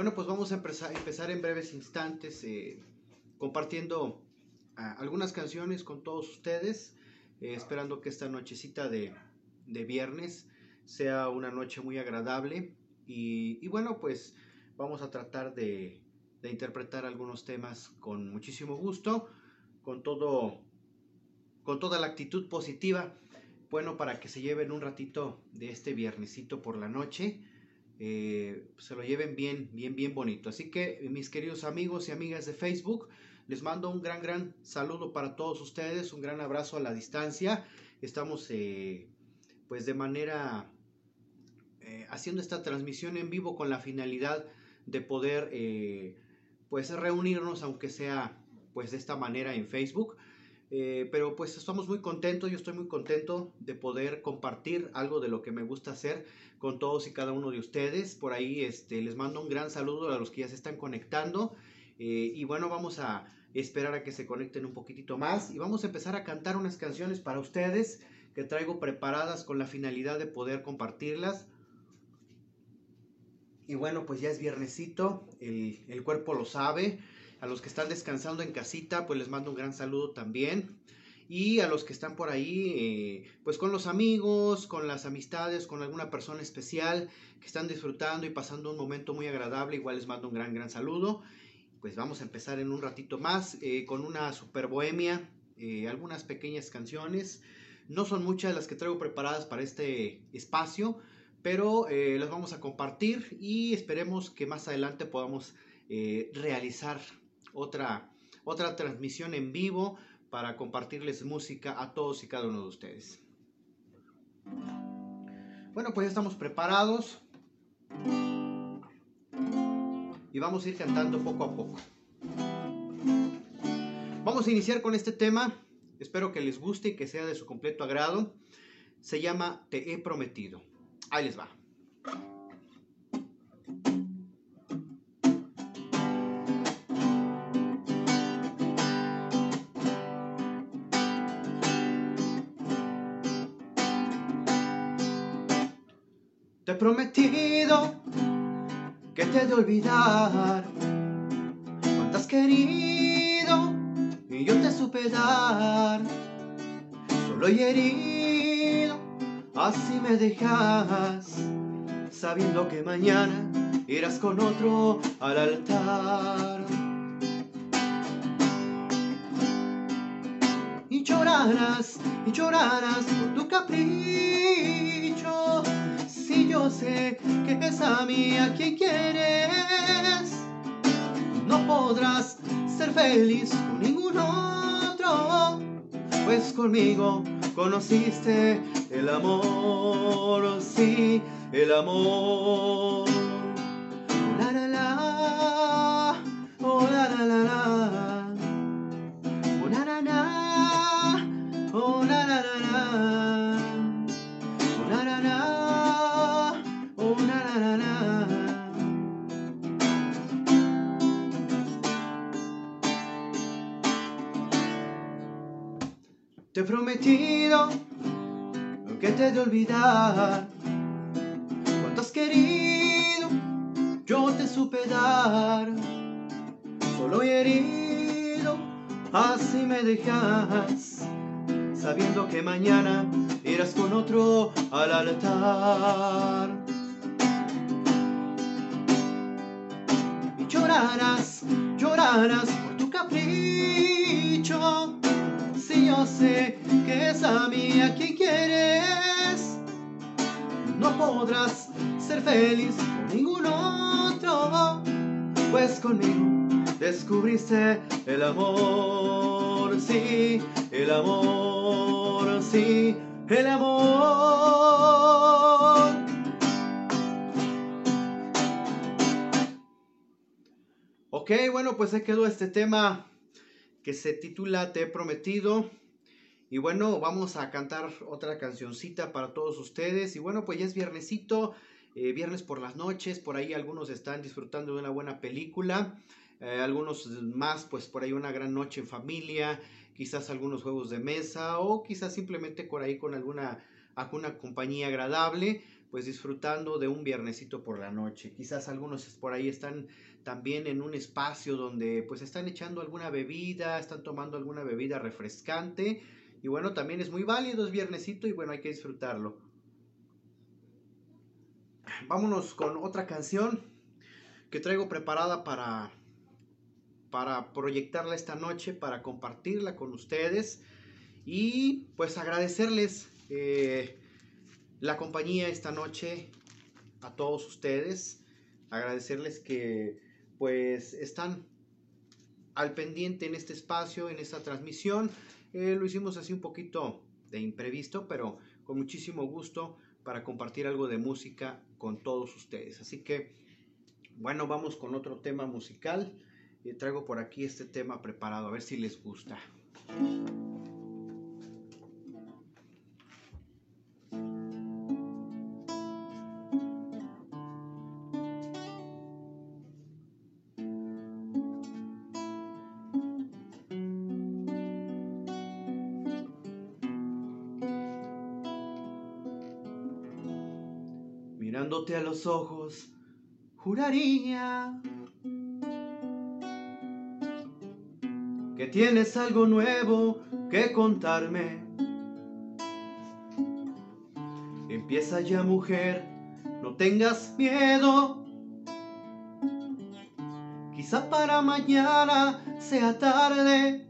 Bueno, pues vamos a empezar, en breves instantes eh, compartiendo ah, algunas canciones con todos ustedes, eh, esperando que esta nochecita de, de, viernes sea una noche muy agradable. Y, y bueno, pues vamos a tratar de, de, interpretar algunos temas con muchísimo gusto, con todo, con toda la actitud positiva, bueno, para que se lleven un ratito de este viernesito por la noche eh, se lo lleven bien, bien, bien bonito. Así que mis queridos amigos y amigas de Facebook, les mando un gran, gran saludo para todos ustedes, un gran abrazo a la distancia. Estamos eh, pues de manera eh, haciendo esta transmisión en vivo con la finalidad de poder pues reunirnos aunque sea pues de esta manera en Facebook. Pero pues estamos muy contentos, yo estoy muy contento de poder compartir algo de lo que me gusta hacer con todos y cada uno de ustedes. Por ahí este, les mando un gran saludo a los que ya se están conectando. Eh, y bueno, vamos a esperar a que se conecten un poquitito más. Y vamos a empezar a cantar unas canciones para ustedes que traigo preparadas con la finalidad de poder compartirlas. Y bueno, pues ya es viernesito, el, el cuerpo lo sabe. A los que están descansando en casita, pues les mando un gran saludo también y a los que están por ahí, eh, pues con los amigos, con las amistades, con alguna persona especial que están disfrutando y pasando un momento muy agradable, igual les mando un gran, gran saludo. Pues vamos a empezar en un ratito más eh, con una super bohemia, eh, algunas pequeñas canciones. No son muchas las que traigo preparadas para este espacio, pero las vamos a compartir y esperemos que más adelante podamos realizar otra, otra transmisión en vivo para compartirles música a todos y cada uno de ustedes. Bueno, pues ya estamos preparados y vamos a ir cantando poco a poco. Vamos a iniciar con este tema, espero que les guste y que sea de su completo agrado. Se llama Te he prometido. Ahí les va. Prometido que te he de olvidar. Cuánto has querido y yo te supe dar. Solo he herido, así me dejas. Sabiendo que mañana irás con otro al altar. Y llorarás, y llorarás por tu capricho yo sé que es a mí a quien quieres, no podrás ser feliz con ningún otro, pues conmigo conociste el amor, sí, el amor. Te he prometido que te de olvidar. Cuánto has querido, yo te supe dar. Solo he herido, así me dejas. Sabiendo que mañana irás con otro al altar. Y llorarás, llorarás por tu capricho si yo sé que es a mí a quien quieres, no podrás ser feliz con ningún otro, pues conmigo descubriste el amor, sí, el amor, sí, el amor. Ok, bueno, pues se quedó este tema que se titula Te he prometido. Y bueno, vamos a cantar otra cancioncita para todos ustedes. Y bueno, pues ya es viernesito, eh, viernes por las noches, por ahí algunos están disfrutando de una buena película, eh, algunos más, pues por ahí una gran noche en familia, quizás algunos juegos de mesa o quizás simplemente por ahí con alguna, alguna compañía agradable. pues disfrutando de un viernesito por la noche. Quizás algunos por ahí están también en un espacio donde pues están echando alguna bebida, están tomando alguna bebida refrescante y bueno, también es muy válido, es viernesito y bueno, hay que disfrutarlo. Vámonos con otra canción que traigo preparada para para proyectarla esta noche, para compartirla con ustedes y pues agradecerles eh, la compañía esta noche a todos ustedes, agradecerles que pues están al pendiente en este espacio, en esta transmisión. Eh, lo hicimos así un poquito de imprevisto, pero con muchísimo gusto para compartir algo de música con todos ustedes. Así que, bueno, vamos con otro tema musical. Y traigo por aquí este tema preparado, a ver si les gusta. Los ojos, juraría que tienes algo nuevo que contarme. Empieza ya mujer, no tengas miedo. Quizá para mañana sea tarde.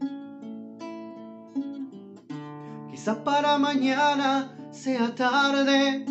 Quizá para mañana sea tarde.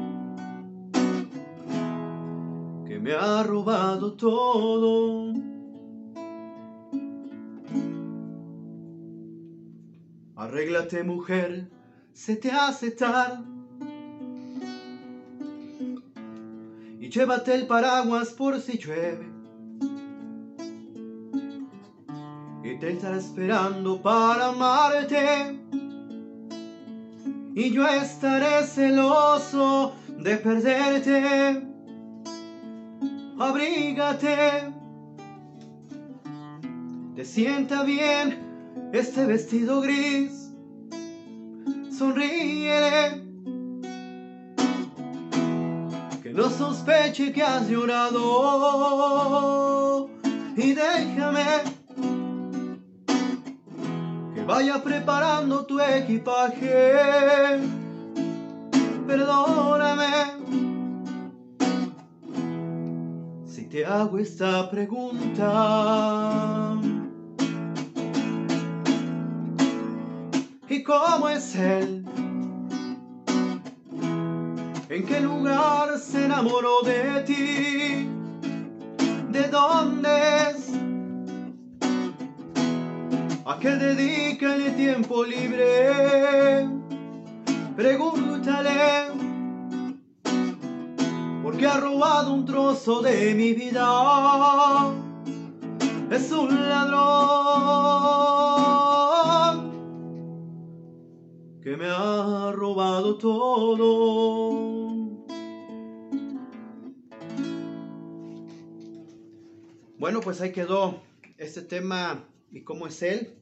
me ha robado todo. Arréglate mujer, se te hace tarde. Y llévate el paraguas por si llueve. Y te estará esperando para amarte. Y yo estaré celoso de perderte. Abrígate. Te sienta bien este vestido gris. Sonríele. Que no sospeche que has llorado. Y déjame que vaya preparando tu equipaje. Perdóname te hago esta pregunta. y cómo es él. ¿En qué lugar se enamoró de ti? ¿De dónde es? ¿A qué dedica el tiempo libre? Pregúntale, porque ha robado un trozo de mi vida. Es un ladrón que me ha robado todo. Bueno, pues ahí quedó este tema y cómo es él.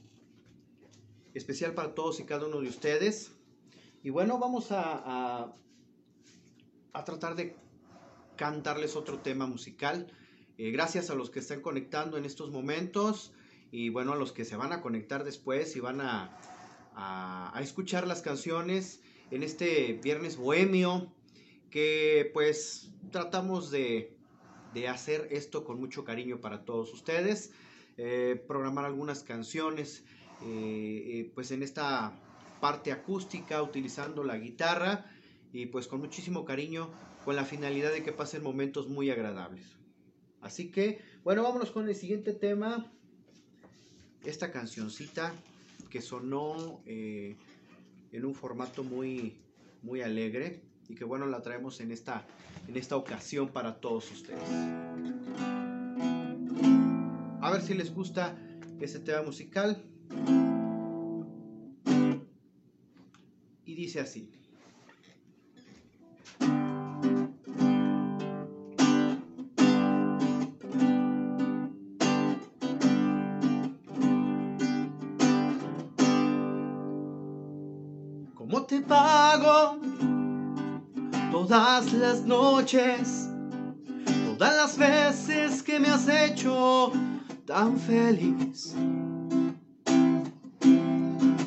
Especial para todos y cada uno de ustedes. Y bueno, vamos a, a, a tratar de cantarles otro tema musical. Eh, gracias a los que están conectando en estos momentos y bueno, a los que se van a conectar después y van a, a, escuchar las canciones en este viernes bohemio que pues tratamos de, hacer esto con mucho cariño para todos ustedes, eh, programar algunas canciones eh, pues en esta parte acústica utilizando la guitarra y pues con muchísimo cariño con la finalidad de que pasen momentos muy agradables. Así que bueno, vámonos con el siguiente tema, esta cancioncita que sonó eh, en un formato muy, muy alegre y que bueno la traemos en esta, en esta ocasión para todos ustedes. A ver si les gusta este tema musical. Y dice así. Todas las noches? Todas las veces que me has hecho tan feliz.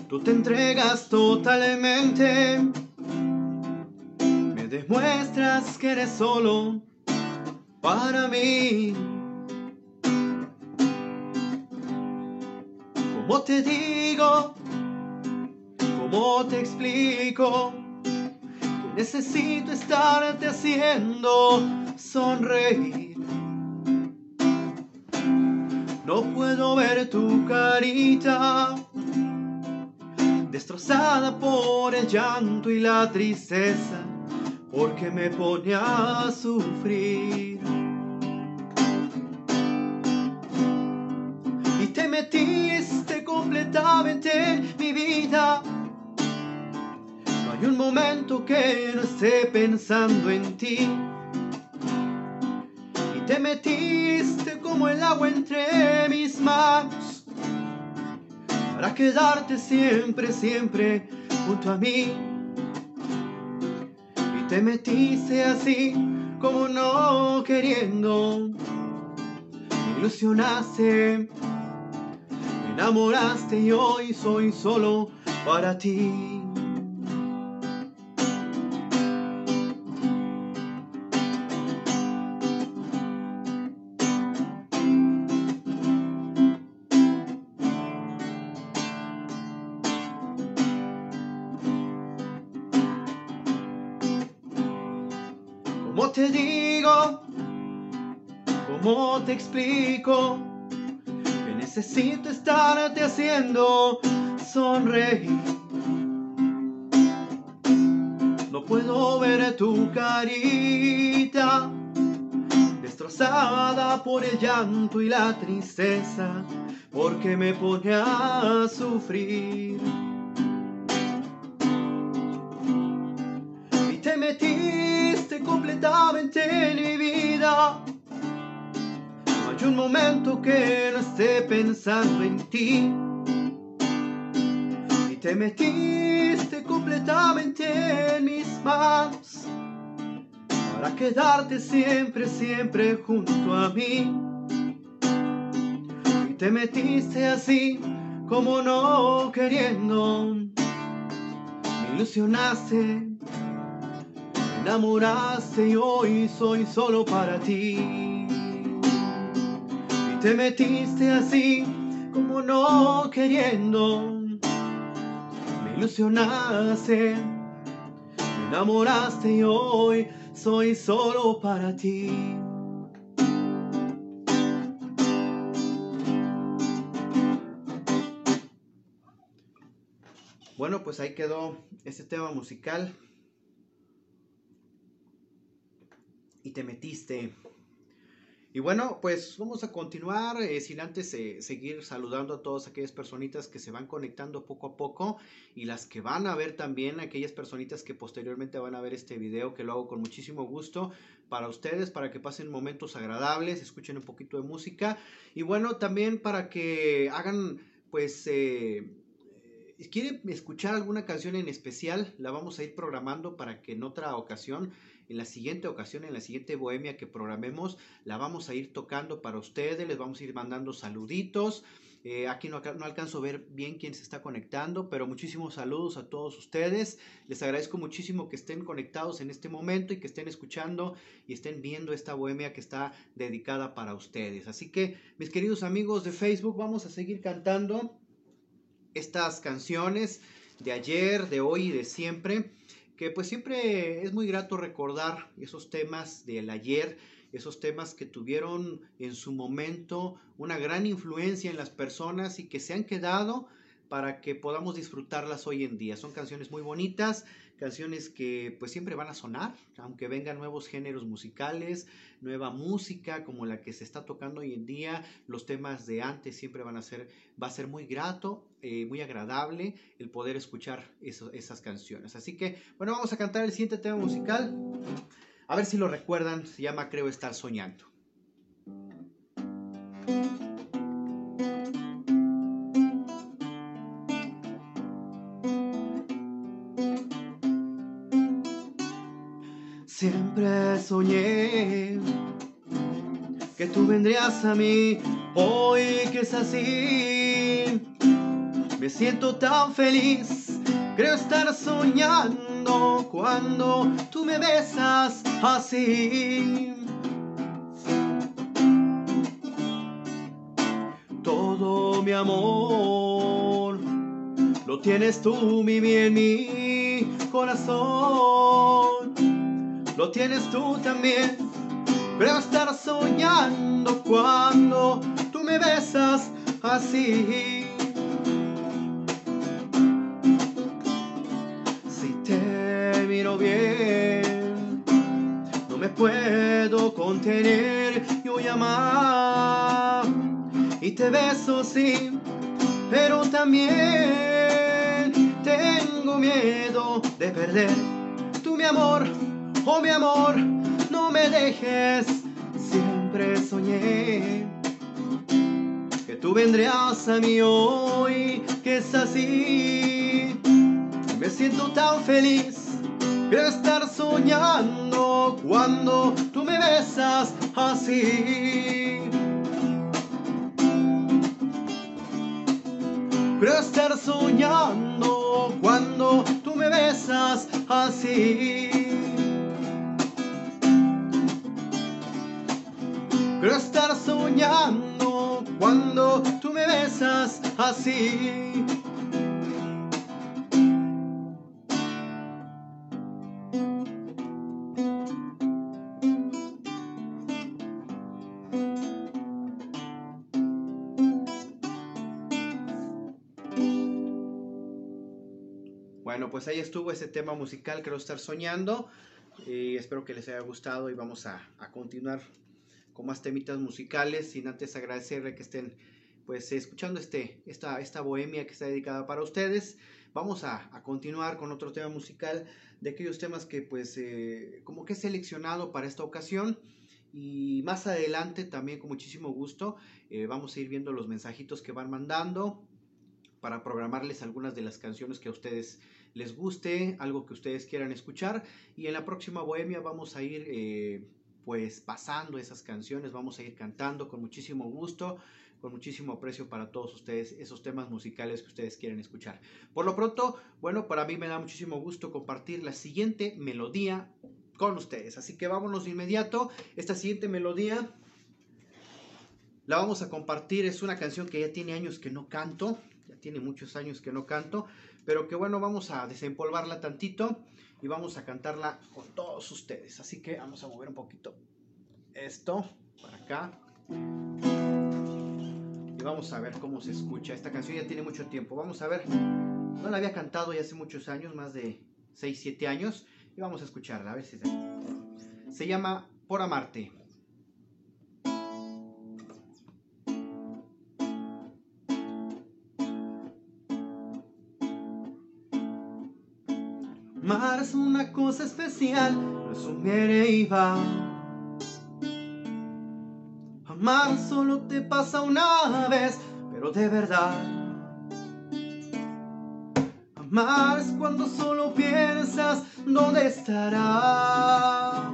Tú te entregas totalmente, me demuestras que eres solo para mí. ¿Cómo te digo? ¿Cómo te explico? Necesito estarte haciendo sonreír. No puedo ver tu carita destrozada por el llanto y la tristeza, porque me pone a sufrir. Y te metiste completamente Hay un momento que no esté pensando en ti te metiste como el agua entre mis manos para quedarte siempre, siempre junto a mí. Y te metiste así como no queriendo. Me ilusionaste, me enamoraste y hoy soy solo para ti. ¿Cómo te explico? Que necesito estarte haciendo sonreír. No puedo ver tu carita destrozada por el llanto y la tristeza, porque me pone a sufrir. Y te metí completamente en mi vida. Un momento que no esté pensando en ti. Y te metiste completamente en mis manos para quedarte siempre, siempre junto a mí. Y te metiste así como no queriendo. Me ilusionaste enamoraste y hoy soy solo para ti. Te metiste así como no queriendo. Me ilusionaste, me enamoraste y hoy soy solo para ti. Bueno, pues ahí quedó este tema musical. y te metiste. Y bueno, pues vamos a continuar eh, sin antes eh, seguir saludando a todas aquellas personitas que se van conectando poco a poco y las que van a ver también, aquellas personitas que posteriormente van a ver este video, que lo hago con muchísimo gusto para ustedes, para que pasen momentos agradables, escuchen un poquito de música. Y bueno, también para que hagan pues... Eh, quieren escuchar alguna canción en especial, la vamos a ir programando para que en otra ocasión en la siguiente ocasión, en la siguiente bohemia que programemos, la vamos a ir tocando para ustedes, les vamos a ir mandando saluditos. Eh, aquí no, no, alcanzo a ver bien quién se está conectando, pero muchísimos saludos a todos ustedes. Les agradezco muchísimo que estén conectados en este momento y que estén escuchando y estén viendo esta bohemia que está dedicada para ustedes. Así que, mis queridos amigos de Facebook, vamos a seguir cantando estas canciones de ayer, de hoy y de siempre que pues siempre es muy grato recordar esos temas del ayer, esos temas que tuvieron en su momento una gran influencia en las personas y que se han quedado para que podamos disfrutarlas hoy en día. Son canciones muy bonitas, canciones que pues siempre van a sonar, aunque vengan nuevos géneros musicales, nueva música como la que se está tocando hoy en día, los temas de antes siempre van a ser, va a ser muy grato, eh, muy agradable el poder escuchar esas canciones. Así que bueno, vamos a cantar el siguiente tema musical, a ver si lo recuerdan, se llama Creo estar soñando. Que tú vendrías a mí, hoy que es así. Me siento tan feliz, creo estar soñando cuando tú me besas así. Todo mi amor lo tienes tú, mi bien, mi corazón lo tienes tú también. Creo estar soñando cuando tú me besas así. Si te miro bien, no me puedo contener, yo llamar y te beso sí, pero también tengo miedo de perder tu mi amor Oh mi amor, me dejes, siempre soñé que tú vendrías a mí hoy, que es así. Me siento tan feliz, quiero estar soñando cuando tú me besas así. Quiero estar soñando cuando tú me besas así. Quiero estar soñando cuando tú me besas así. Bueno, pues ahí estuvo ese tema musical, Quiero estar soñando. Y espero que les haya gustado y vamos a continuar con más temitas musicales, sin antes agradecerle que estén pues escuchando este, esta, esta bohemia que está dedicada para ustedes. Vamos a, continuar con otro tema musical de aquellos temas que pues eh, como que he seleccionado para esta ocasión. Y más adelante también con muchísimo gusto eh, vamos a ir viendo los mensajitos que van mandando para programarles algunas de las canciones que a ustedes les guste, algo que ustedes quieran escuchar. Y en la próxima Bohemia vamos a ir eh, pues pasando esas canciones, vamos a ir cantando con muchísimo gusto, con muchísimo aprecio para todos ustedes, esos temas musicales que ustedes quieren escuchar. Por lo pronto, bueno, para mí me da muchísimo gusto compartir la siguiente melodía con ustedes. Así que vámonos de inmediato. Esta siguiente melodía la vamos a compartir. Es una canción que ya tiene años que no canto, ya tiene muchos años que no canto, pero que bueno, vamos a desempolvarla tantito y vamos a cantarla con todos ustedes. Así que vamos a mover un poquito esto para acá. Y vamos a ver cómo se escucha. Esta canción ya tiene mucho tiempo. Vamos a ver. No la había cantado ya hace muchos años, más de 6, 7 años. Y vamos a escucharla, a ver si se... Se llama Por Amarte. Cosa especial, no es un va. Amar solo te pasa una vez, pero de verdad. Amar es cuando solo piensas dónde estará.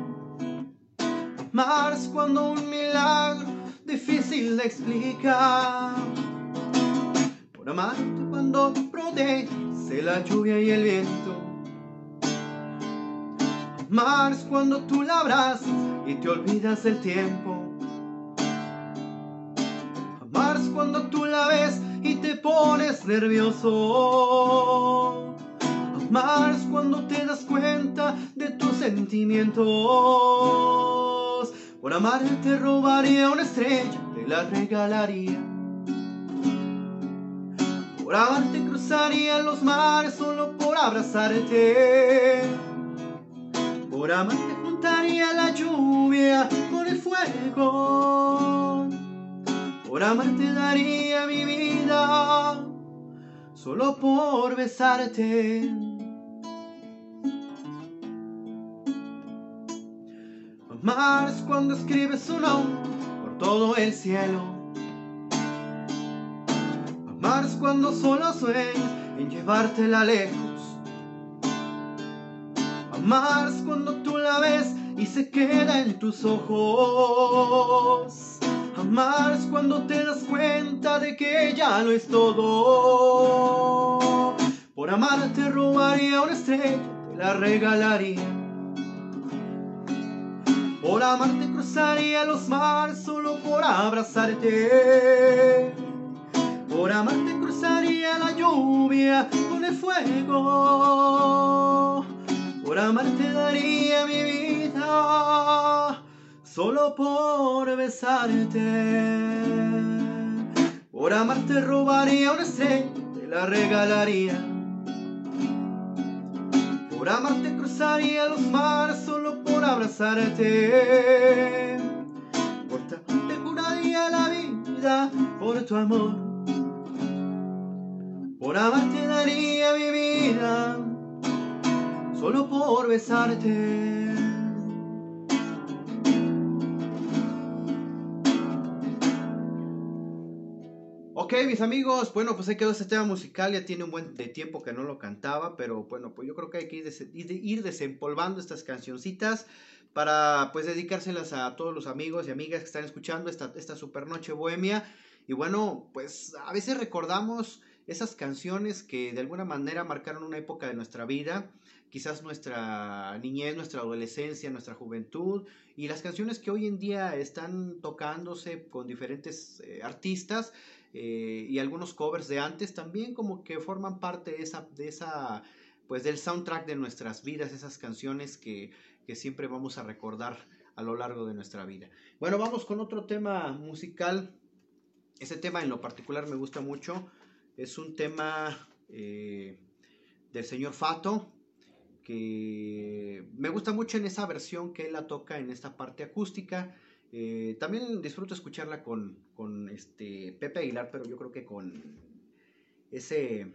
Amar es cuando un milagro difícil de explicar. Por amarte cuando protege la lluvia y el viento Amar es cuando tú la abrazas y te olvidas del tiempo. Amar es cuando tú la ves y te pones nervioso. Amar es cuando te das cuenta de tus sentimientos. Por amar te robaría una estrella, te la regalaría. Por amarte cruzaría los mares solo por abrazarte. Por amarte juntaría la lluvia con el fuego. Por amarte daría mi vida solo por besarte. Amar cuando escribes su nombre por todo el cielo. Amar cuando solo sueñas en llevártela lejos. Amar es cuando tú la ves y se queda en tus ojos. Amar es cuando te das cuenta de que ya no es todo. Por amar te robaría una estrella, te la regalaría. Por amarte cruzaría los mares solo por abrazarte. Por amarte cruzaría la lluvia con el fuego. Por amarte daría mi vida solo por besarte. Por amarte robaría una estrella, te la regalaría. Por amarte cruzaría los mares solo por abrazarte. Por te juraría la vida por tu amor. Por amarte daría mi vida solo por besarte. Ok, mis amigos, bueno, pues ahí quedó este tema musical, ya tiene un buen de tiempo que no lo cantaba, pero bueno, pues yo creo que hay que ir, desempolvando estas cancioncitas para pues dedicárselas a todos los amigos y amigas que están escuchando esta, esta super noche bohemia. Y bueno, pues a veces recordamos esas canciones que de alguna manera marcaron una época de nuestra vida, quizás nuestra niñez, nuestra adolescencia, nuestra juventud, y las canciones que hoy en día están tocándose con diferentes eh, artistas eh, y algunos covers de antes también como que forman parte de esa, de esa, pues del soundtrack de nuestras vidas, esas canciones que, que siempre vamos a recordar a lo largo de nuestra vida. Bueno, vamos con otro tema musical. Ese tema en lo particular me gusta mucho. Es un tema eh, del señor Fato, que me gusta mucho en esa versión que él la toca en esta parte acústica. Eh, también disfruto escucharla con, con, este Pepe Aguilar, pero yo creo que con ese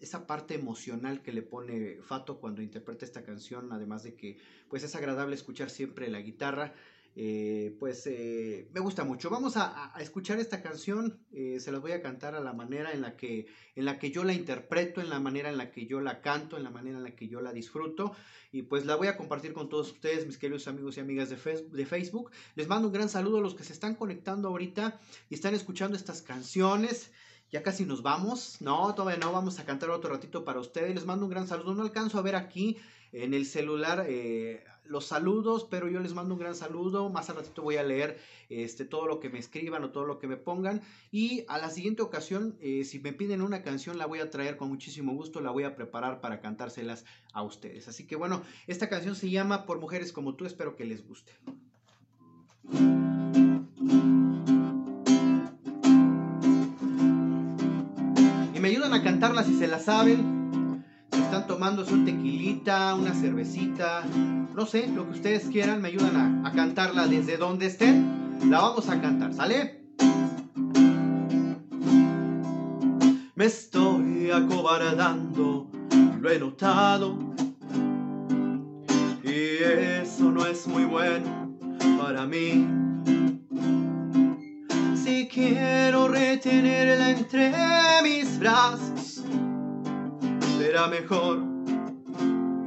esa parte emocional que le pone Fato cuando interpreta esta canción, además de que pues es agradable escuchar siempre la guitarra. Eh, pues eh, me gusta mucho. Vamos a, escuchar esta canción, eh, se las voy a cantar a la manera en la, que, en la que yo la interpreto, en la manera en la que yo la canto, en la manera en la que yo la disfruto. Y pues la voy a compartir con todos ustedes, mis queridos amigos y amigas de, de Facebook. Les mando un gran saludo a los que se están conectando ahorita y están escuchando estas canciones. Ya casi nos vamos. No, todavía no. Vamos a cantar otro ratito para ustedes. Les mando un gran saludo. No alcanzo a ver aquí en el celular eh, los saludos, pero yo les mando un gran saludo. Más al ratito voy a leer este, todo lo que me escriban o todo lo que me pongan. Y a la siguiente ocasión, eh, si me piden una canción, la voy a traer con muchísimo gusto. La voy a preparar para cantárselas a ustedes. Así que bueno, esta canción se llama Por Mujeres como tú. Espero que les guste. me ayudan a cantarla si se la saben. Si están tomando un tequilita, una cervecita, no sé, lo que ustedes quieran, me ayudan a, cantarla desde donde estén. La vamos a cantar, ¿sale? Me estoy acobardando, lo he notado. Y eso no es muy bueno para mí quiero retenerla entre mis brazos. Será mejor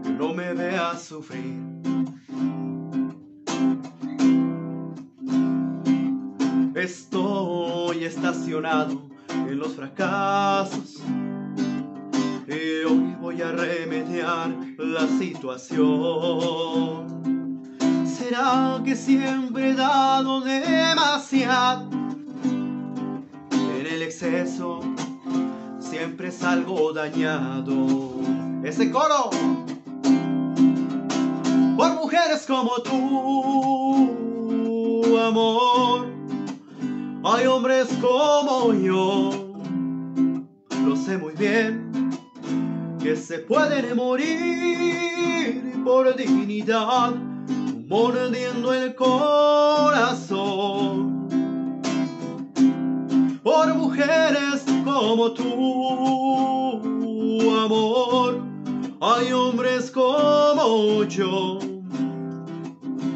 que no me vea sufrir. Estoy estacionado en los fracasos y hoy voy a remediar la situación. ¿Será que siempre he dado demasiado? exceso, siempre salgo dañado. Ese coro, por mujeres como tú, amor, hay hombres como yo, sé muy bien que se pueden morir por dignidad, mordiendo el corazón. Por mujeres como tú, amor, hay hombres como yo.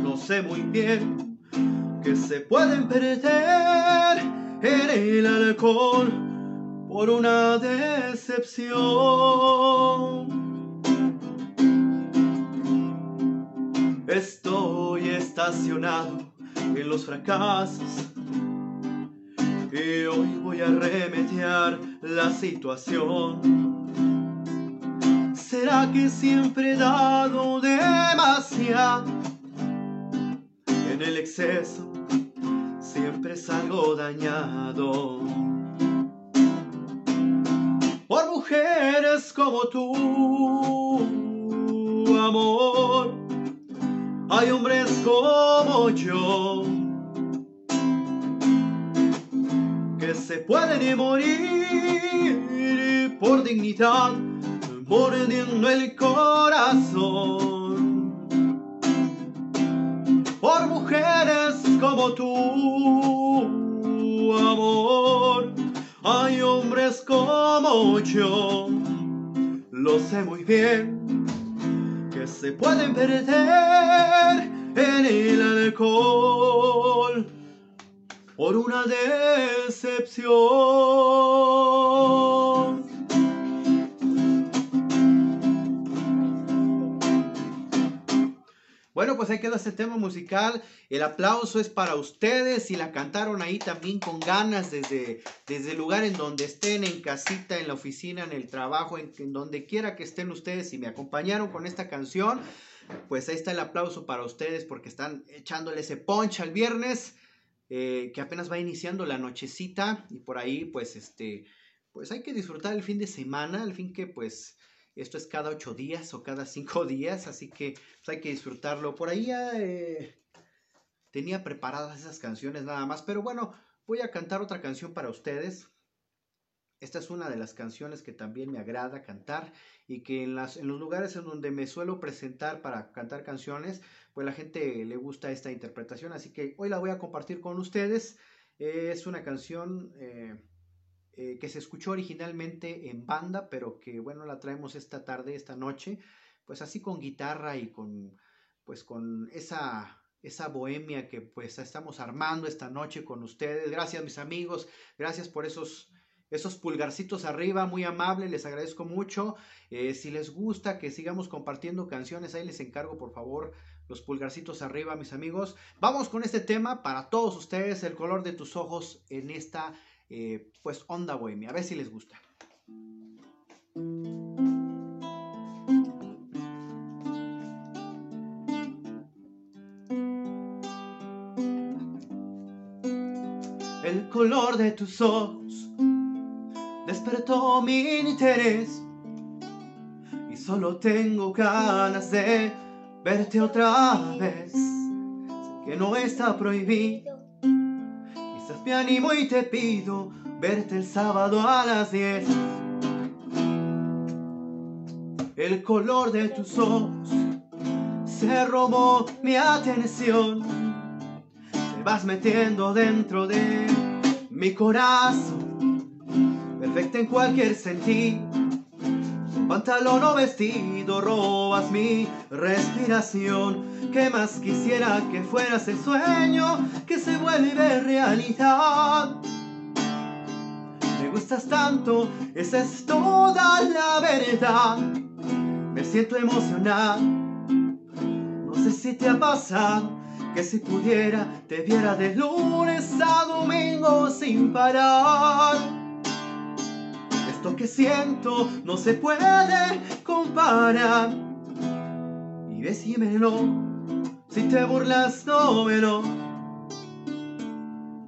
No sé muy bien que se pueden perder en el alcohol por una decepción. Estoy estacionado en los fracasos y hoy voy a remediar la situación. ¿Será que siempre he dado demasiado? En el exceso siempre salgo dañado. Por mujeres como tú, amor, hay hombres como yo pueden morir por dignidad, mordiendo el corazón por mujeres como tú, amor. Hay hombres como yo, lo sé muy bien, que se pueden perder en el alcohol por una decepción. Bueno, pues ahí quedó este tema musical. El aplauso es para ustedes y la cantaron ahí también con ganas desde, desde el lugar en donde estén, en casita, en la oficina, en el trabajo, en, donde quiera que estén ustedes y me acompañaron con esta canción. Pues ahí está el aplauso para ustedes porque están echándole ese punch al viernes, eh, que apenas va iniciando la nochecita y por ahí pues este, pues hay que disfrutar el fin de semana, el fin que pues esto es cada ocho días o cada cinco días, así que pues, hay que disfrutarlo. Por ahí eh, tenía preparadas esas canciones nada más, pero bueno, voy a cantar otra canción para ustedes. Esta es una de las canciones que también me agrada cantar y que en, las, en los lugares en donde me suelo presentar para cantar canciones, pues la gente le gusta esta interpretación, así que hoy la voy a compartir con ustedes. es una canción eh, eh, que se escuchó originalmente en banda, pero que bueno, la traemos esta tarde, esta noche, pues así con guitarra y con, pues con esa, esa bohemia que pues estamos armando esta noche con ustedes. Gracias mis amigos, gracias por esos esos pulgarcitos arriba, muy amable, les agradezco mucho. Eh, si les gusta que sigamos compartiendo canciones, ahí les encargo por favor los pulgarcitos arriba, mis amigos. Vamos con este tema para todos ustedes, el color de tus ojos en esta eh, pues onda bohemia. A ver si les gusta. El color de tus ojos despertó mi interés y solo tengo ganas de verte otra vez. Sé que no está prohibido me animo y te pido verte el sábado a las 10. El color de tus ojos se robó mi atención. Te vas metiendo dentro de mi corazón, perfecta en cualquier sentido. Pantalón o vestido, robas mi respiración que más quisiera que fueras el sueño que se vuelve realidad. Me gustas tanto, esa es toda la verdad. Me siento emocionado, no sé si te ha pasado que si pudiera te viera de lunes a domingo sin parar. Esto que siento no se puede comparar. Y decímelo si te burlas, no no.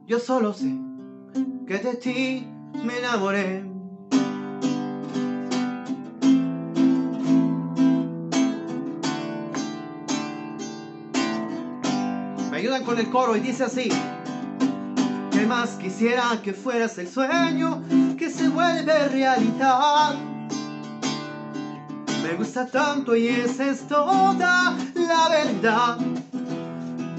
Yo solo sé que de ti me enamoré. Me ayudan con el coro y dice así. Que ¿Qué más quisiera que fueras el sueño que se vuelve realidad? Me gusta tanto y esa es toda la verdad.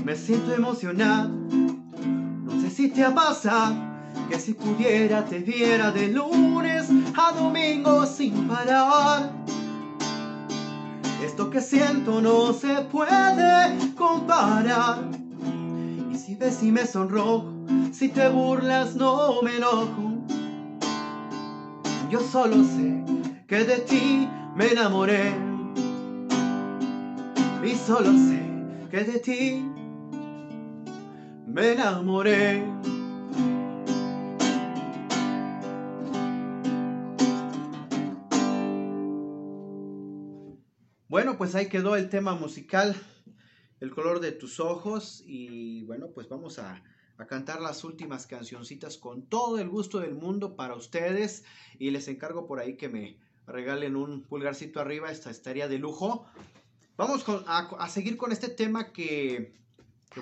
Me siento emocionado, no sé si te ha pasado que si pudiera te viera de lunes a domingo sin parar. Esto que siento no se puede comparar. Y si ves y me sonrojo, si te burlas no me enojo. Yo solo sé que de ti me enamoré. Y solo sé que de ti me enamoré. Bueno, pues ahí quedó el tema musical, el color de tus ojos y bueno, pues vamos a, a cantar las últimas cancioncitas con todo el gusto del mundo para ustedes y les encargo por ahí que me regalen un pulgarcito arriba, esta estaría de lujo. Vamos a, seguir con este tema que,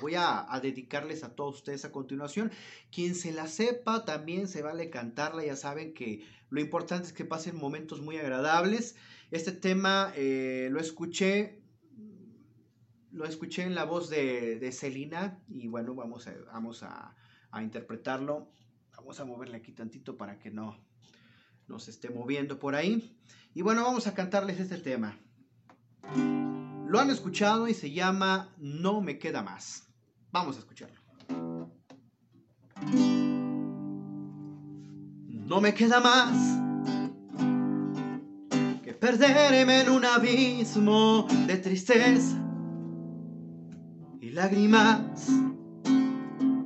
voy a, dedicarles a todos ustedes a continuación. Quien se la sepa también se vale cantarla, ya saben que lo importante es que pasen momentos muy agradables. Este tema eh, lo escuché lo escuché en la voz de, de Celina y bueno, vamos, a, vamos a, a, interpretarlo. Vamos a moverle aquí tantito para que no nos esté moviendo por ahí. Y bueno, vamos a cantarles este tema. Lo han escuchado y se llama No me queda más. Vamos a escucharlo. No me queda más que perderme en un abismo de tristeza y lágrimas.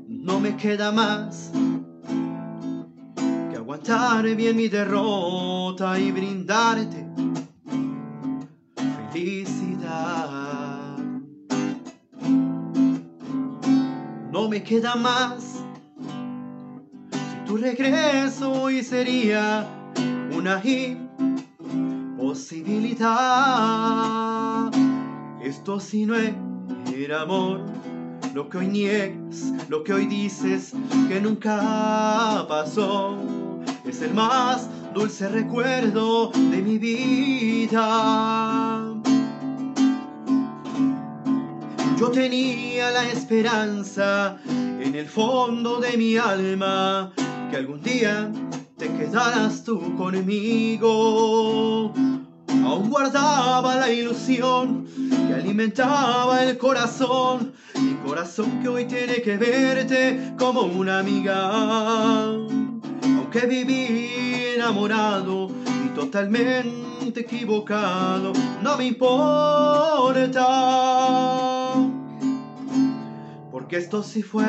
No me queda más que aguantar bien mi derrota y brindarte felicidad. No me queda más si tu regreso hoy sería una imposibilidad. Esto si no es amor, lo que hoy niegas, lo que hoy dices que nunca pasó, es el más dulce recuerdo de mi vida. Yo tenía la esperanza en el fondo de mi alma que algún día te quedaras tú conmigo. Aún guardaba la ilusión que alimentaba el corazón, mi corazón que hoy tiene que verte como una amiga. Aunque viví enamorado y totalmente equivocado, no me importa. Porque esto sí fue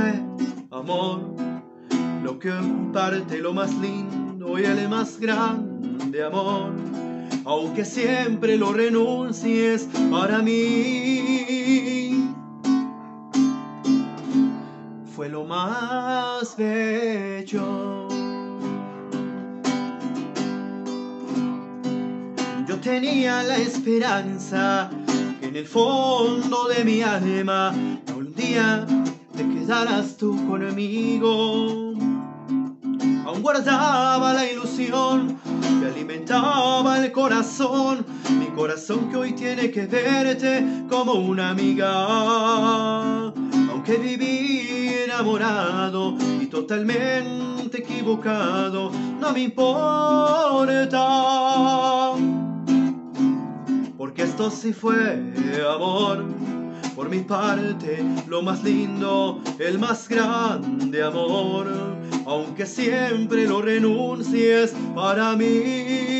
amor, lo que parte lo más lindo y el más grande amor aunque siempre lo renuncies para mí. Fue lo más bello. Yo tenía la esperanza que en el fondo de mi alma un día te quedarás tú conmigo. Aún guardaba la ilusión alimentaba el corazón, mi corazón que hoy tiene que verte como una amiga. Aunque viví enamorado y totalmente equivocado, no me importa. Porque esto sí fue amor. Por mi parte, lo más lindo, el más grande amor aunque siempre lo renuncies para mí.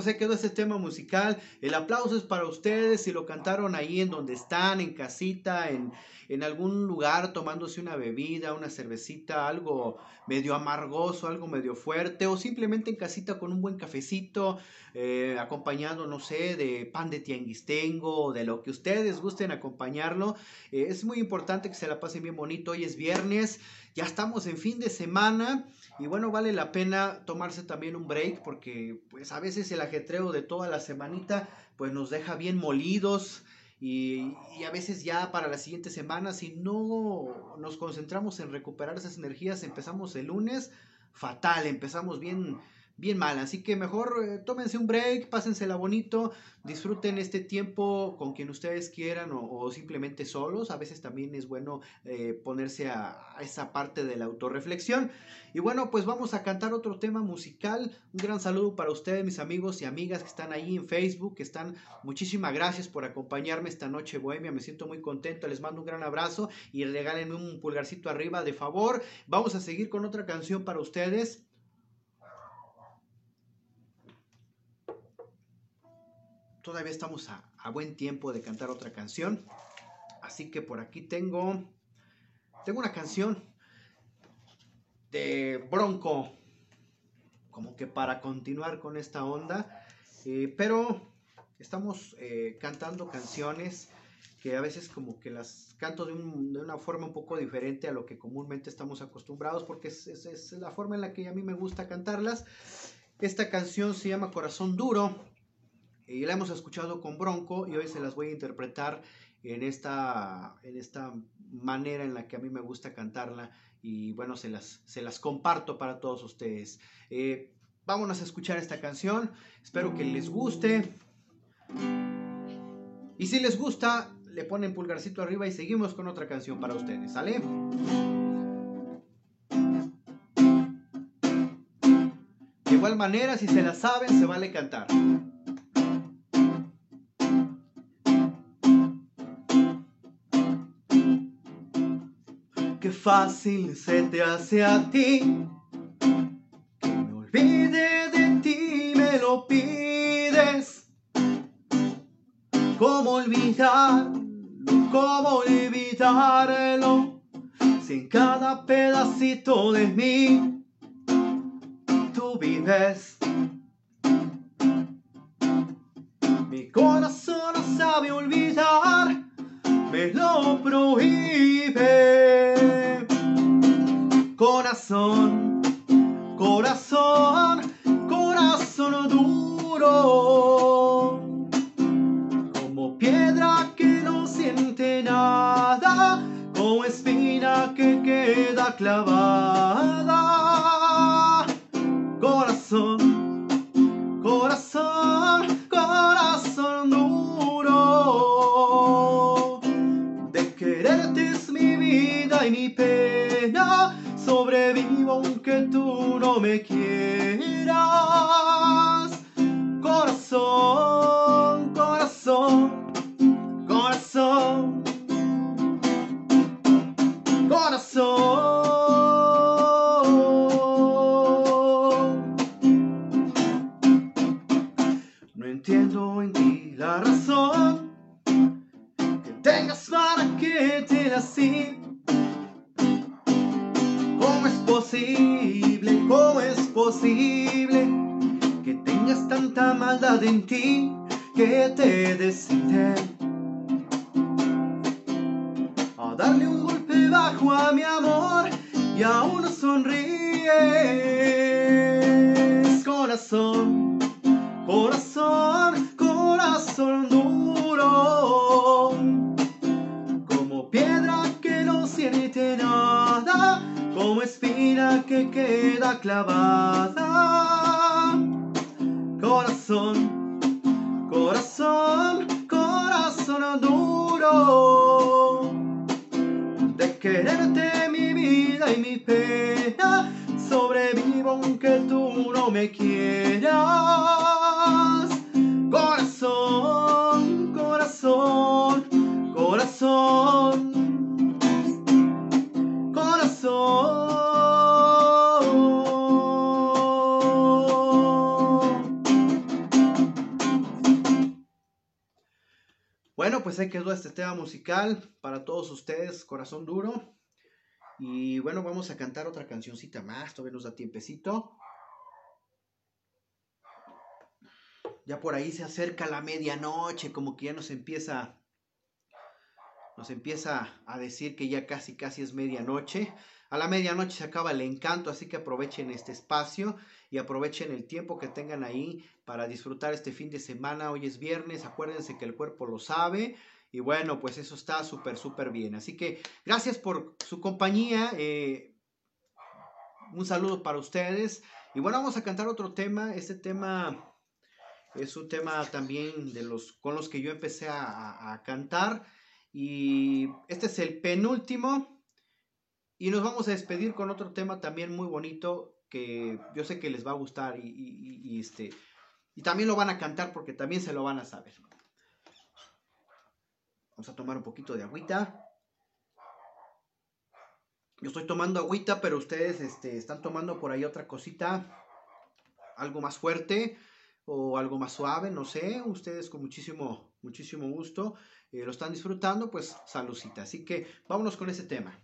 Pues ahí quedó ese tema musical. El aplauso es para ustedes si lo cantaron ahí en donde están, en casita, en, en algún lugar tomándose una bebida, una cervecita, algo medio amargoso, algo medio fuerte, o simplemente en casita con un buen cafecito, eh, acompañado, no sé, de pan de tianguistengo, o de lo que ustedes gusten acompañarlo. Eh, es muy importante que se la pasen bien bonito. Hoy es viernes ya estamos en fin de semana y bueno, vale la pena tomarse también un break porque pues a veces el ajetreo de toda la semanita pues nos deja bien molidos y, y, a veces ya para la siguiente semana si no nos concentramos en recuperar esas energías empezamos el lunes fatal, empezamos bien bien mal. Así que mejor eh, tómense un break, pásensela bonito, disfruten este tiempo con quien ustedes quieran o, simplemente solos. A veces también es bueno eh, ponerse a, esa parte de la autorreflexión. Y bueno, pues vamos a cantar otro tema musical. Un gran saludo para ustedes, mis amigos y amigas que están ahí en Facebook, que están. Muchísimas gracias por acompañarme esta noche bohemia. Me siento muy contento. Les mando un gran abrazo y regálenme un pulgarcito arriba de favor. Vamos a seguir con otra canción para ustedes. Todavía estamos a, buen tiempo de cantar otra canción. Así que por aquí tengo, tengo una canción de Bronco, como que para continuar con esta onda. Eh, pero estamos eh, cantando canciones que a veces como que las canto de, una forma un poco diferente a lo que comúnmente estamos acostumbrados, porque es, es la forma en la que a mí me gusta cantarlas. Esta canción se llama Corazón Duro y la hemos escuchado con Bronco y hoy se las voy a interpretar en esta, en esta manera en la que a mí me gusta cantarla y bueno, se las, se las comparto para todos ustedes. Eh, vámonos a escuchar esta canción, espero que les guste. Y si les gusta, le ponen pulgarcito arriba y seguimos con otra canción para ustedes, ¿sale? De igual manera, si se la saben, se vale cantar. Fácil se te hace a ti. Me olvide de ti, me lo pides. ¿Cómo olvidarlo? ¿Cómo olvidarlo? Si en cada pedacito de mí tú vives. Mi corazón sabe olvidar, me lo prohíbe corazón, corazón, corazón duro, como piedra que no siente nada, como espina que queda clavada, sobrevivo aunque tú no me quieras. Corazón, corazón, corazón. Bueno, pues ahí quedó este tema musical para todos ustedes, Corazón Duro. Y bueno, vamos a cantar otra cancioncita más, todavía nos da tiempecito. Ya por ahí se acerca la medianoche, como que ya nos empieza nos empieza a decir que ya casi casi es medianoche. A la medianoche se acaba el encanto, así que aprovechen este espacio y aprovechen el tiempo que tengan ahí para disfrutar este fin de semana. Hoy es viernes, acuérdense que el cuerpo lo sabe. Y bueno, pues eso está súper, súper bien. Así que gracias por su compañía. Eh, un saludo para ustedes. Y bueno, vamos a cantar otro tema. Este tema es un tema también de los con los que yo empecé a cantar. Y este es el penúltimo. Y nos vamos a despedir con otro tema también muy bonito que yo sé que les va a gustar y, este, y también lo van a cantar porque también se lo van a saber. Vamos a tomar un poquito de agüita. Yo estoy tomando agüita, pero ustedes este, están tomando por ahí otra cosita, algo más fuerte o algo más suave, no sé. Ustedes con muchísimo, muchísimo gusto eh, lo están disfrutando, pues saludcita. Así que vámonos con ese tema.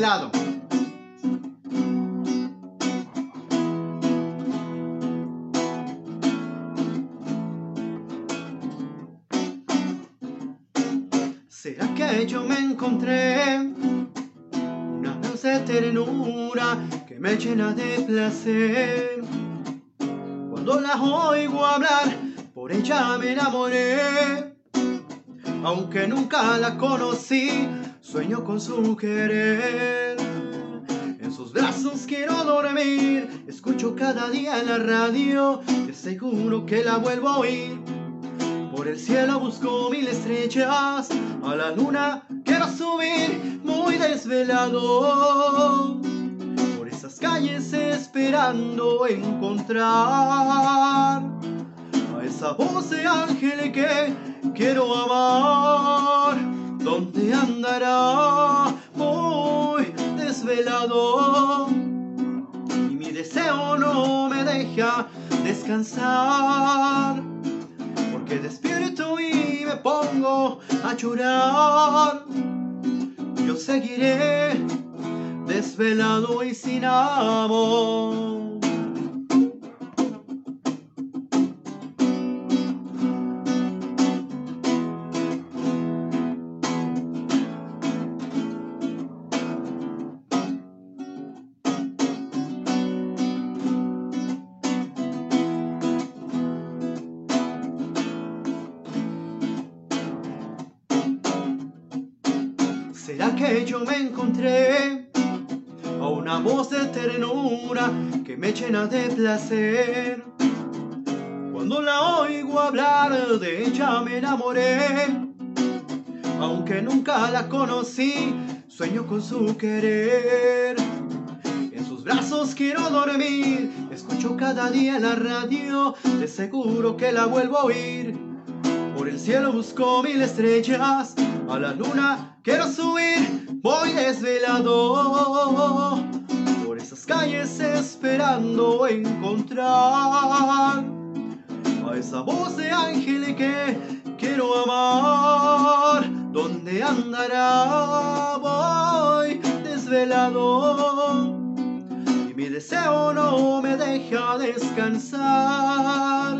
Lado. ¿Será que yo me encontré una dulce ternura que me llena de placer? Cuando la oigo hablar, por ella me enamoré. Aunque nunca la conocí, Sueño con su querer. En sus brazos quiero dormir. Escucho cada día en la radio. Y seguro que la vuelvo a oír. Por el cielo busco mil estrellas. A la luna quiero subir. Muy desvelado. Por esas calles esperando encontrar. A esa voz de ángel que quiero amar ¿Dónde andará muy desvelado? Y mi deseo no me deja descansar, porque despierto y me pongo a llorar. Yo seguiré desvelado y sin amor. Me llena de placer. Cuando la oigo hablar de ella me enamoré, aunque nunca la conocí, sueño con su querer. En sus brazos quiero dormir, escucho cada día la radio, de seguro que la vuelvo a oír. Por el cielo busco mil estrellas, a la luna quiero subir, voy desvelado calles esperando encontrar a esa voz de ángel que quiero amar. ¿Dónde andará? Voy desvelado y mi deseo no me deja descansar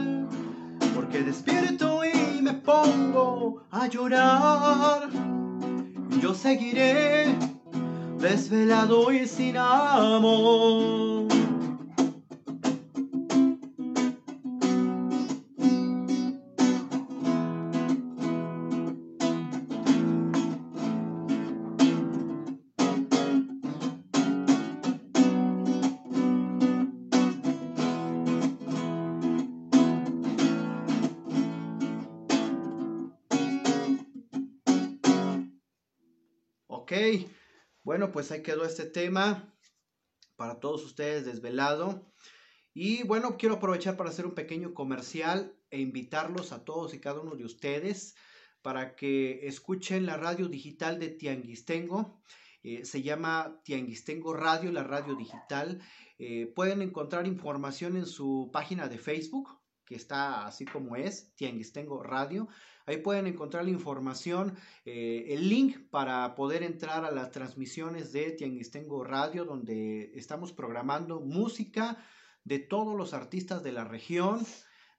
porque despierto y me pongo a llorar yo seguiré desvelado y sin amor. Bueno, pues ahí quedó este tema para todos ustedes desvelado. Y bueno, quiero aprovechar para hacer un pequeño comercial e invitarlos a todos y cada uno de ustedes para que escuchen la radio digital de Tianguistengo. Eh, se llama Tianguistengo Radio, la radio digital. Eh, pueden encontrar información en su página de Facebook, que está así como es, Tianguistengo Radio. Ahí pueden encontrar la información, eh, el link para poder entrar a las transmisiones de Tianguistengo Radio, donde estamos programando música de todos los artistas de la región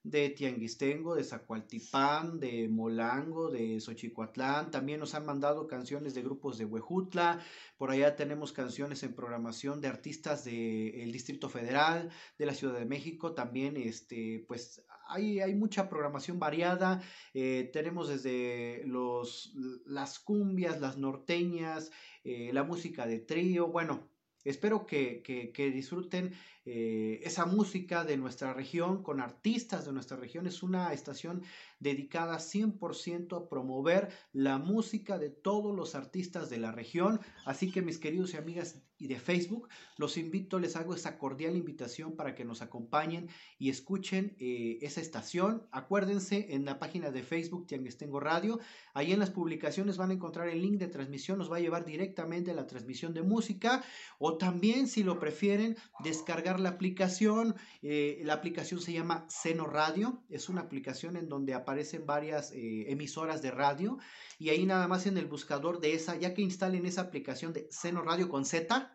de Tianguistengo, de Zacualtipán, de Molango, de Xochicuatlán. También nos han mandado canciones de grupos de Huejutla. Por allá tenemos canciones en programación de artistas del Distrito Federal, de la Ciudad de México. También, este, pues, hay, hay mucha programación variada. Eh, tenemos desde los, las cumbias, las norteñas, eh, la música de trío. Bueno, espero que, que disfruten eh, esa música de nuestra región con artistas de nuestra región. Es una estación dedicada 100% a promover la música de todos los artistas de la región. Así que mis queridos y amigas y de Facebook, los invito, les hago esa cordial invitación para que nos acompañen y escuchen eh, esa estación. Acuérdense en la página de Facebook Tianguestengo Radio, ahí en las publicaciones van a encontrar el link de transmisión, nos va a llevar directamente a la transmisión de música o también si lo prefieren descargar la aplicación. Eh, la aplicación se llama Seno Radio. Es una aplicación en donde aparecen varias eh, emisoras de radio. Y ahí nada más en el buscador de esa, ya que instalen esa aplicación de Seno Radio con Z,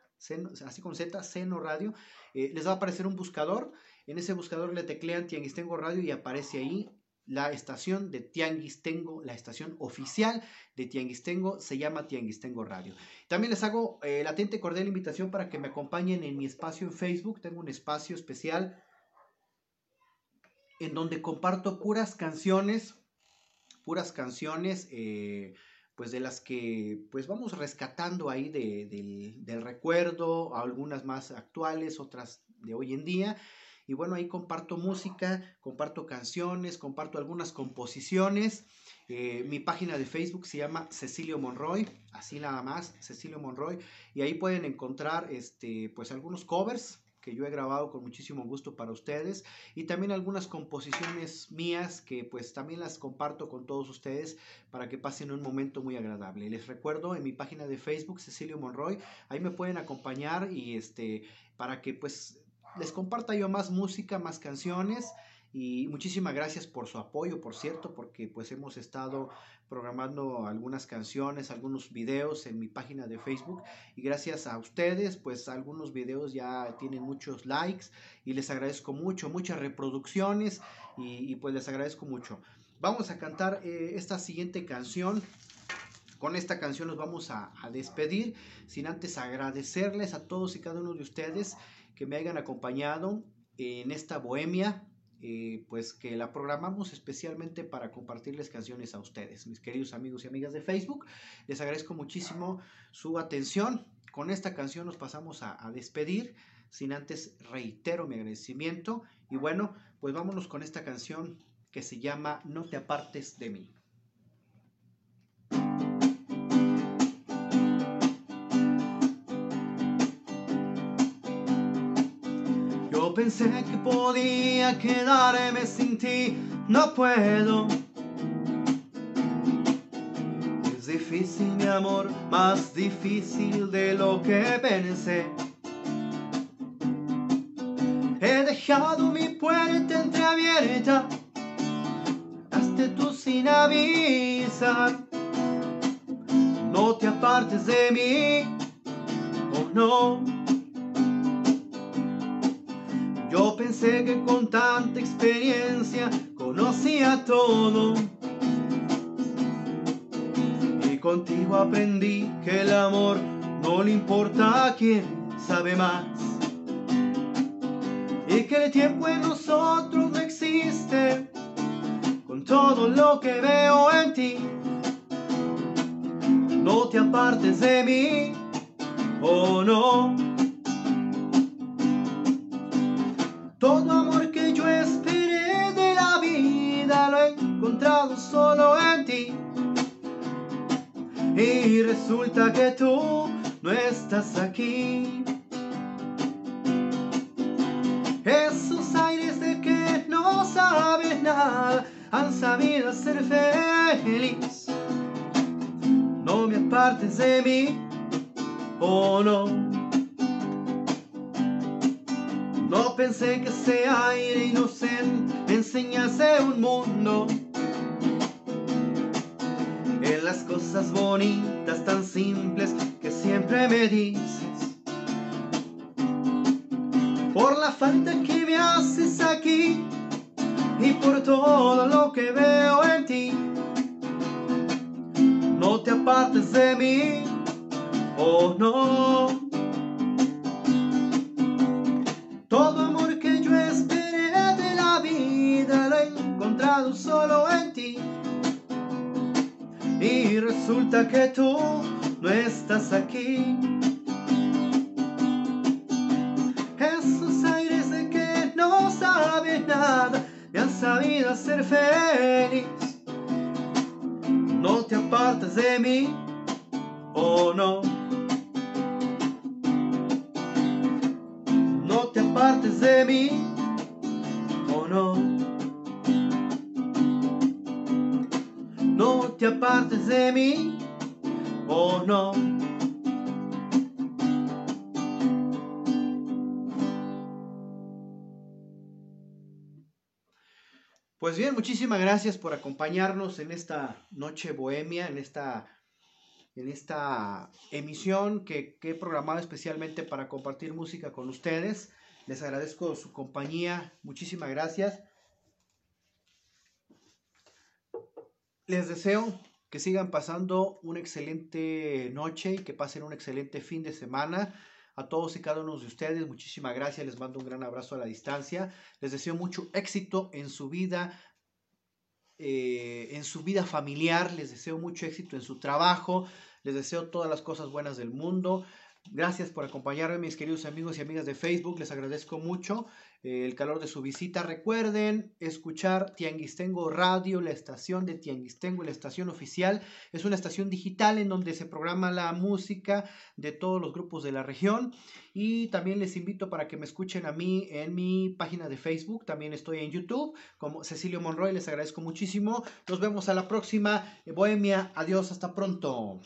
así con Z, Seno Radio, eh, les va a aparecer un buscador. En ese buscador le teclean Tianguistengo Radio y aparece ahí la estación de Tianguistengo, la estación oficial de Tianguistengo, se llama Tianguistengo Radio. También les hago eh, latente cordial invitación para que me acompañen en mi espacio en Facebook. Tengo un espacio especial en donde comparto puras canciones, puras canciones, eh, pues de las que pues vamos rescatando ahí del, del recuerdo, algunas más actuales, otras de hoy en día. Y bueno, ahí comparto música, comparto canciones, comparto algunas composiciones. Eh, mi página de Facebook se llama Cecilio Monroy, así nada más, Cecilio Monroy. Y ahí pueden encontrar este, pues algunos covers que yo he grabado con muchísimo gusto para ustedes y también algunas composiciones mías que pues también las comparto con todos ustedes para que pasen un momento muy agradable. Les recuerdo en mi página de Facebook Cecilio Monroy, ahí me pueden acompañar y este para que pues les comparta yo más música, más canciones. Y muchísimas gracias por su apoyo, por cierto, porque pues hemos estado programando algunas canciones, algunos videos en mi página de Facebook y gracias a ustedes pues algunos videos ya tienen muchos likes y les agradezco mucho, muchas reproducciones y, pues les agradezco mucho. Vamos a cantar eh, esta siguiente canción. Con esta canción nos vamos a despedir sin antes agradecerles a todos y cada uno de ustedes que me hayan acompañado en esta bohemia, eh, pues que la programamos especialmente para compartirles canciones a ustedes, mis queridos amigos y amigas de Facebook. Les agradezco muchísimo su atención. Con esta canción nos pasamos a, a despedir, sin antes reitero mi agradecimiento. Y bueno, pues vámonos con esta canción que se llama No te apartes de mí. Pensé que podía quedarme sin ti, no puedo. Es difícil mi amor, más difícil de lo que pensé. He dejado mi puerta entreabierta, hasta tú sin avisar. No te apartes de mí, oh no. Yo pensé que con tanta experiencia conocía todo. Y contigo aprendí que el amor no le importa a quien sabe más. Y que el tiempo en nosotros no existe con todo lo que veo en ti. No te apartes de mí, oh no. Encontrado solo en ti. Y resulta que tú no estás aquí. Esos aires de que no sabes nada han sabido ser feliz. No me apartes de mí, oh no. No pensé que ese aire inocente me enseñase un mundo. Cosas bonitas tan simples que siempre me dices. Por la falta que me haces aquí y por todo lo que veo en ti. No te apartes de mí, oh no. Todo amor que yo esperé de la vida lo he encontrado solo en ti. Y resulta que tú no estás aquí. Esos aires de que no saben nada me han sabido hacer feliz. No te apartes de mí, oh no. No Pues bien, muchísimas gracias por acompañarnos en esta noche bohemia, en esta, en esta emisión que, que he programado especialmente para compartir música con ustedes. Les agradezco su compañía, muchísimas gracias. Les deseo que sigan pasando una excelente noche y que pasen un excelente fin de semana. A todos y cada uno de ustedes, muchísimas gracias. Les mando un gran abrazo a la distancia. Les deseo mucho éxito en su vida, eh, en su vida familiar. Les deseo mucho éxito en su trabajo. Les deseo todas las cosas buenas del mundo. Gracias por acompañarme, mis queridos amigos y amigas de Facebook. Les agradezco mucho eh, el calor de su visita. Recuerden escuchar Tianguistengo Radio, la estación de Tianguistengo, la estación oficial. Es una estación digital en donde se programa la música de todos los grupos de la región. Y también les invito para que me escuchen a mí en mi página de Facebook. También estoy en YouTube como Cecilio Monroy. Les agradezco muchísimo. Nos vemos a la próxima. Bohemia, adiós, hasta pronto.